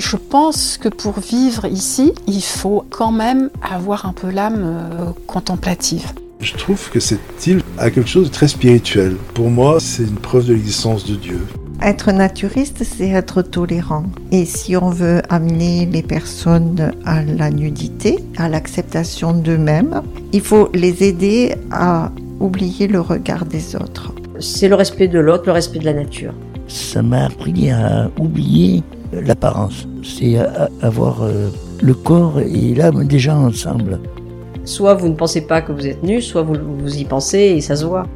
Je pense que pour vivre ici, il faut quand même avoir un peu l'âme euh, contemplative. Je trouve que cette île a quelque chose de très spirituel. Pour moi, c'est une preuve de l'existence de Dieu. Être naturiste, c'est être tolérant. Et si on veut amener les personnes à la nudité, à l'acceptation d'eux-mêmes, il faut les aider à oublier le regard des autres. C'est le respect de l'autre, le respect de la nature. Ça m'a appris à oublier l'apparence. C'est avoir euh, le corps et l'âme déjà ensemble. Soit vous ne pensez pas que vous êtes nu, soit vous, vous y pensez et ça se voit.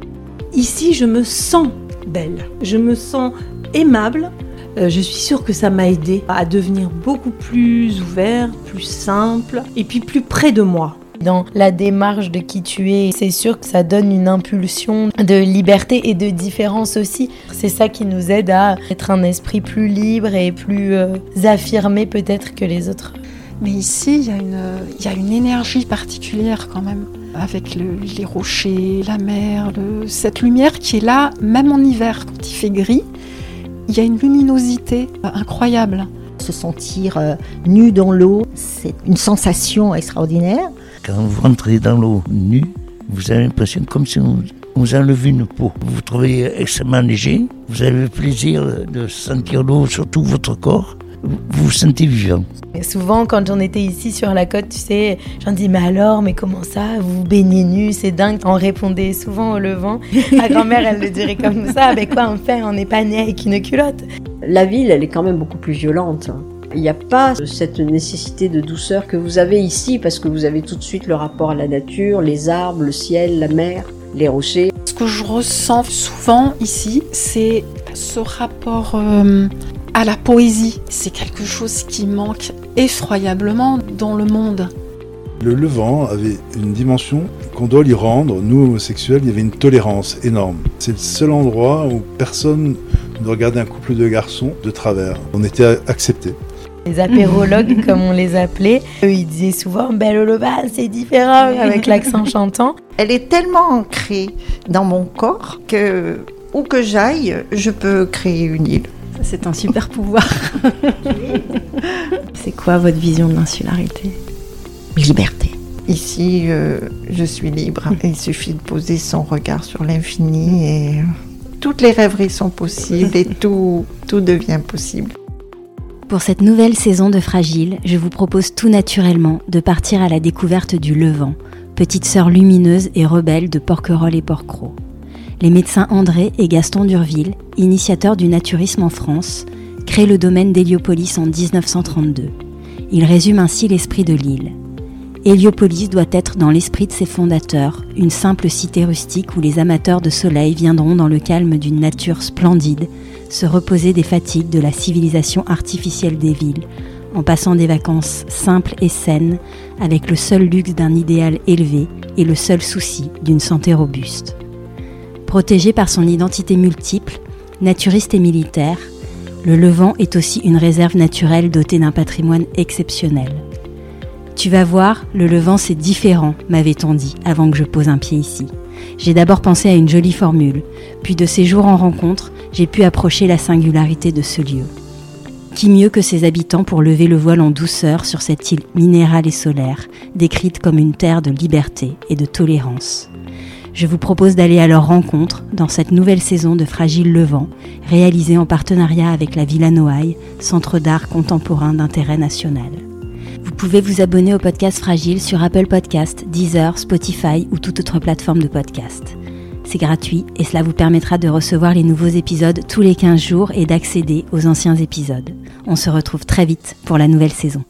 Ici, je me sens belle. Je me sens aimable. Euh, je suis sûre que ça m'a aidé à devenir beaucoup plus ouvert, plus simple et puis plus près de moi. Dans la démarche de qui tu es, c'est sûr que ça donne une impulsion de liberté et de différence aussi. C'est ça qui nous aide à être un esprit plus libre et plus euh, affirmé peut-être que les autres. Mais ici, il y, a une, il y a une énergie particulière quand même, avec les rochers, la mer, cette lumière qui est là, même en hiver, quand il fait gris, il y a une luminosité incroyable. Se sentir euh, nu dans l'eau, c'est une sensation extraordinaire. Quand vous rentrez dans l'eau nu, vous avez l'impression comme si on vous enlevait une peau. Vous vous trouvez extrêmement léger, vous avez le plaisir de sentir l'eau sur tout votre corps vous vous sentez vivant. Et souvent, quand j'en étais ici sur la côte, tu sais, j'en dis, mais alors, mais comment ça Vous vous baignez nu, c'est dingue. On répondait souvent au levant. Ma grand-mère, elle le dirait comme ça, avec quoi on fait On n'est pas né avec une culotte. La ville, elle est quand même beaucoup plus violente. Il n'y a pas cette nécessité de douceur que vous avez ici parce que vous avez tout de suite le rapport à la nature, les arbres, le ciel, la mer, les rochers. Ce que je ressens souvent ici, c'est ce rapport euh, à la poésie. C'est quelque chose qui manque effroyablement dans le monde. Le Levant avait une dimension qu'on doit lui rendre. Nous, homosexuels, il y avait une tolérance énorme. C'est le seul endroit où personne ne regardait un couple de garçons de travers. On était acceptés. Les apérologues, comme on les appelait, eux, ils disaient souvent Belle c'est différent, avec l'accent chantant. Elle est tellement ancrée dans mon corps que, où que j'aille, je peux créer une île. C'est un super pouvoir. C'est quoi votre vision de l'insularité? Liberté. Ici, euh, je suis libre. Il suffit de poser son regard sur l'infini et toutes les rêveries sont possibles et tout, tout devient possible. Pour cette nouvelle saison de Fragile, je vous propose tout naturellement de partir à la découverte du Levant, petite sœur lumineuse et rebelle de Porquerolles et Porquerolles les médecins André et Gaston Durville, initiateurs du naturisme en France, créent le domaine d'Héliopolis en 1932. Ils résument ainsi l'esprit de l'île. Héliopolis doit être dans l'esprit de ses fondateurs, une simple cité rustique où les amateurs de soleil viendront dans le calme d'une nature splendide, se reposer des fatigues de la civilisation artificielle des villes, en passant des vacances simples et saines, avec le seul luxe d'un idéal élevé et le seul souci d'une santé robuste. Protégé par son identité multiple, naturiste et militaire, le Levant est aussi une réserve naturelle dotée d'un patrimoine exceptionnel. Tu vas voir, le Levant c'est différent, m'avait-on dit avant que je pose un pied ici. J'ai d'abord pensé à une jolie formule, puis de ces jours en rencontre, j'ai pu approcher la singularité de ce lieu. Qui mieux que ses habitants pour lever le voile en douceur sur cette île minérale et solaire, décrite comme une terre de liberté et de tolérance je vous propose d'aller à leur rencontre dans cette nouvelle saison de Fragile Levant, réalisée en partenariat avec la Villa Noailles, centre d'art contemporain d'intérêt national. Vous pouvez vous abonner au podcast Fragile sur Apple Podcast, Deezer, Spotify ou toute autre plateforme de podcast. C'est gratuit et cela vous permettra de recevoir les nouveaux épisodes tous les 15 jours et d'accéder aux anciens épisodes. On se retrouve très vite pour la nouvelle saison.